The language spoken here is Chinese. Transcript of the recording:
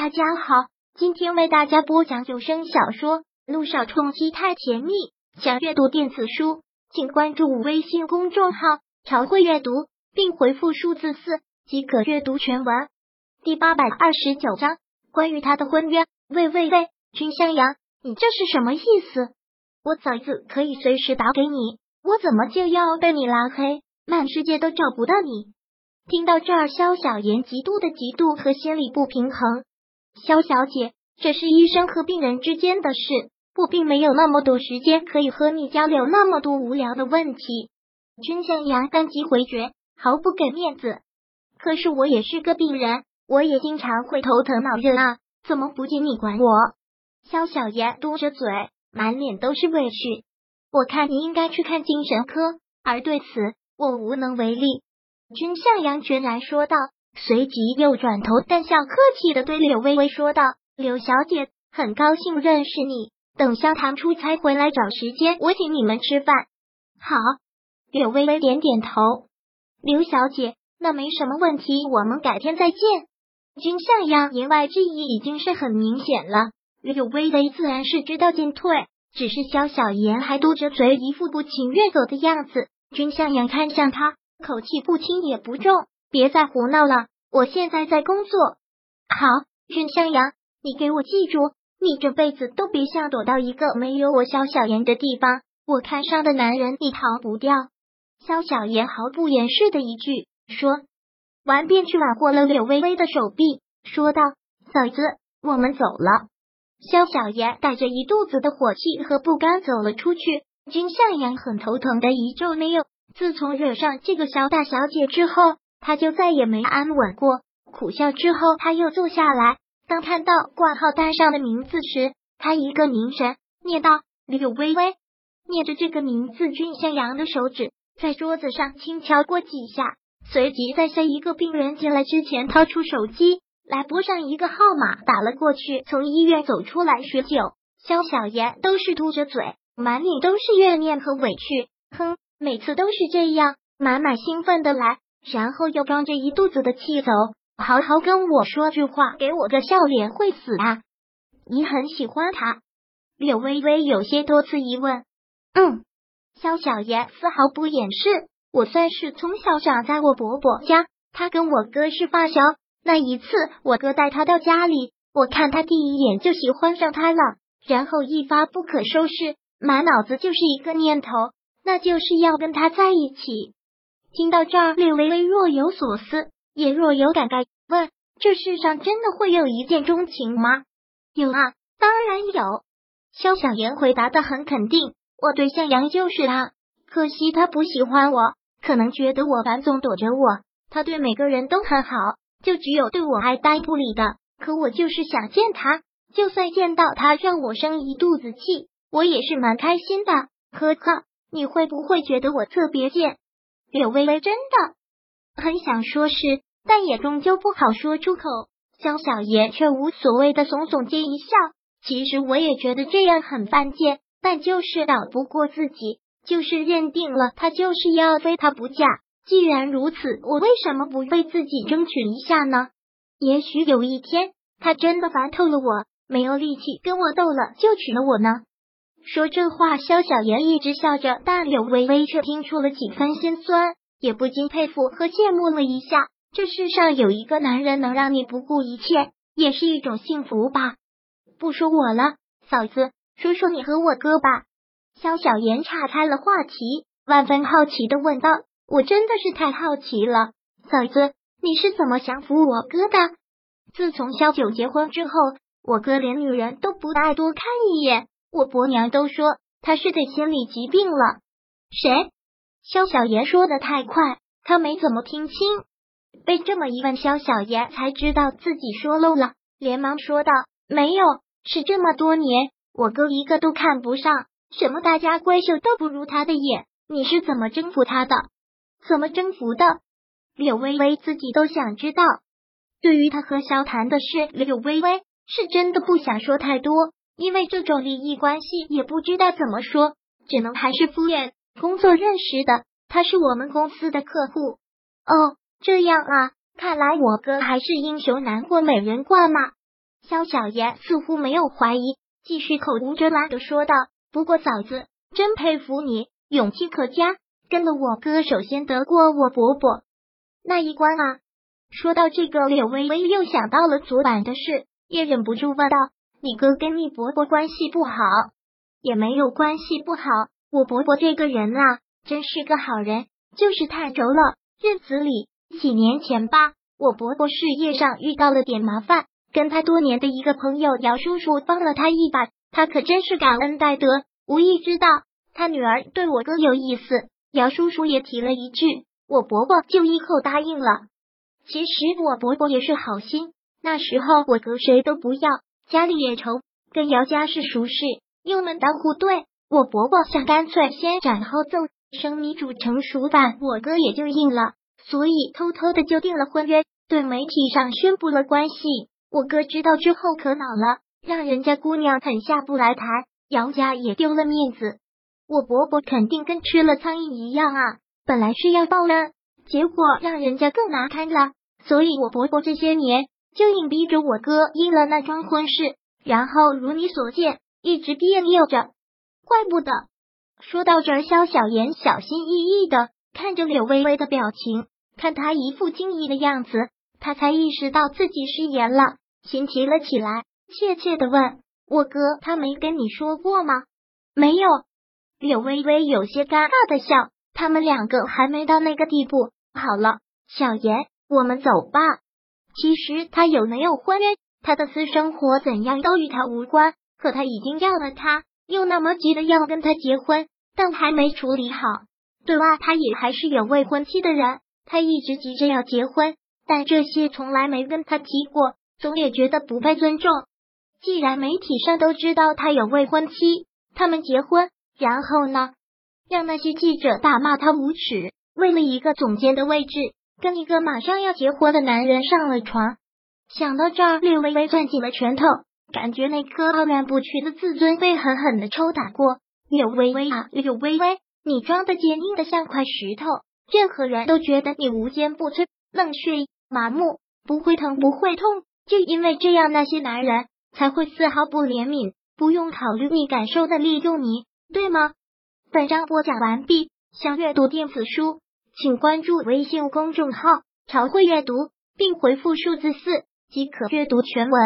大家好，今天为大家播讲有声小说《路上冲击太甜蜜》。想阅读电子书，请关注微信公众号“朝会阅读”，并回复数字四即可阅读全文。第八百二十九章，关于他的婚约。喂喂喂，君向阳，你这是什么意思？我嫂子可以随时打给你，我怎么就要被你拉黑？满世界都找不到你。听到这儿，萧小言极度的嫉妒和心理不平衡。肖小姐，这是医生和病人之间的事，我并没有那么多时间可以和你交流那么多无聊的问题。君向阳当即回绝，毫不给面子。可是我也是个病人，我也经常会头疼脑热啊，怎么不见你管我？肖小爷嘟着嘴，满脸都是委屈。我看你应该去看精神科，而对此我无能为力。君向阳决然说道。随即又转头，淡笑客气的对柳微微说道：“柳小姐，很高兴认识你。等萧唐出差回来找时间，我请你们吃饭。”好，柳微微点点头。刘小姐，那没什么问题，我们改天再见。君向阳言外之意已经是很明显了，柳微微自然是知道进退，只是萧小言还嘟着嘴，一副不情愿走的样子。君向阳看向他，口气不轻也不重。别再胡闹了，我现在在工作。好，君向阳，你给我记住，你这辈子都别想躲到一个没有我萧小言的地方。我看上的男人，你逃不掉。萧小言毫不掩饰的一句说完，便去挽过了柳微微的手臂，说道：“嫂子，我们走了。”萧小言带着一肚子的火气和不甘走了出去。君向阳很头疼的一皱眉，自从惹上这个萧大小姐之后。他就再也没安稳过，苦笑之后，他又坐下来。当看到挂号单上的名字时，他一个凝神，念道：“柳微微。”念着这个名字，君向阳的手指在桌子上轻敲过几下，随即在下一个病人进来之前，掏出手机来拨上一个号码，打了过去。从医院走出来许久，萧小妍都是嘟着嘴，满脸都是怨念和委屈。哼，每次都是这样，满满兴奋的来。然后又装着一肚子的气走，好好跟我说句话，给我个笑脸会死啊！你很喜欢他？柳微微有些多次疑问。嗯，萧小言丝毫不掩饰。我算是从小长在我伯伯家，他跟我哥是发小。那一次，我哥带他到家里，我看他第一眼就喜欢上他了，然后一发不可收拾，满脑子就是一个念头，那就是要跟他在一起。听到这儿，略微微若有所思，也若有感慨，问：“这世上真的会有一见钟情吗？”“有啊，当然有。”肖小言回答的很肯定：“我对向阳就是他，可惜他不喜欢我，可能觉得我烦，总躲着我。他对每个人都很好，就只有对我爱答不理的。可我就是想见他，就算见到他让我生一肚子气，我也是蛮开心的。呵呵，你会不会觉得我特别贱？”柳微微真的很想说是，但也终究不好说出口。江小爷却无所谓的耸耸肩一笑。其实我也觉得这样很犯贱，但就是搞不过自己，就是认定了他就是要非他不嫁。既然如此，我为什么不为自己争取一下呢？也许有一天，他真的烦透了我，没有力气跟我斗了，就娶了我呢？说这话，萧小言一直笑着，但柳微微却听出了几分心酸，也不禁佩服和羡慕了一下。这世上有一个男人能让你不顾一切，也是一种幸福吧。不说我了，嫂子，说说你和我哥吧。萧小言岔开了话题，万分好奇的问道：“我真的是太好奇了，嫂子，你是怎么降服我哥的？自从萧九结婚之后，我哥连女人都不爱多看一眼。”我伯娘都说他是得心理疾病了。谁？萧小言说的太快，他没怎么听清。被这么一问，萧小言才知道自己说漏了，连忙说道：“没有，是这么多年，我哥一个都看不上，什么大家闺秀都不如他的眼。你是怎么征服他的？怎么征服的？”柳微微自己都想知道。对于他和萧谈的事，柳微微是真的不想说太多。因为这种利益关系也不知道怎么说，只能还是敷衍。工作认识的，他是我们公司的客户。哦，这样啊，看来我哥还是英雄难过美人关嘛。肖小爷似乎没有怀疑，继续口无遮拦的说道：“不过嫂子，真佩服你，勇气可嘉，跟了我哥，首先得过我伯伯那一关啊。”说到这个，柳微微又想到了昨晚的事，也忍不住问道：“你哥跟你伯伯关系不好？”也没有关系不好，我伯伯这个人啊，真是个好人，就是太轴了。院子里几年前吧，我伯伯事业上遇到了点麻烦，跟他多年的一个朋友姚叔叔帮了他一把，他可真是感恩戴德。无意知道他女儿对我哥有意思，姚叔叔也提了一句，我伯伯就一口答应了。其实我伯伯也是好心，那时候我哥谁都不要，家里也愁，跟姚家是熟识。又门当户对，我伯伯想干脆先斩后奏，生米煮成熟饭，我哥也就应了，所以偷偷的就订了婚约，对媒体上宣布了关系。我哥知道之后可恼了，让人家姑娘很下不来台，姚家也丢了面子。我伯伯肯定跟吃了苍蝇一样啊，本来是要报恩，结果让人家更难堪了，所以我伯伯这些年就硬逼着我哥应了那桩婚事，然后如你所见。一直别扭着，怪不得。说到这儿，肖小妍小心翼翼的看着柳微微的表情，看她一副惊异的样子，他才意识到自己失言了，心提了起来，怯怯的问：“我哥他没跟你说过吗？”“没有。”柳微微有些尴尬的笑。他们两个还没到那个地步。好了，小妍，我们走吧。其实他有没有婚约，他的私生活怎样都与他无关。可他已经要了他，又那么急的要跟他结婚，但还没处理好。对外他也还是有未婚妻的人，他一直急着要结婚，但这些从来没跟他提过，总也觉得不被尊重。既然媒体上都知道他有未婚妻，他们结婚，然后呢，让那些记者大骂他无耻，为了一个总监的位置，跟一个马上要结婚的男人上了床。想到这儿，略微微攥紧了拳头。感觉那颗傲然不屈的自尊被狠狠的抽打过。柳微微啊，柳微微，你装的坚硬的像块石头，任何人都觉得你无坚不摧、冷血麻木，不会疼不会痛。就因为这样，那些男人才会丝毫不怜悯，不用考虑你感受的利用你，对吗？本章播讲完毕。想阅读电子书，请关注微信公众号“朝会阅读”，并回复数字四即可阅读全文。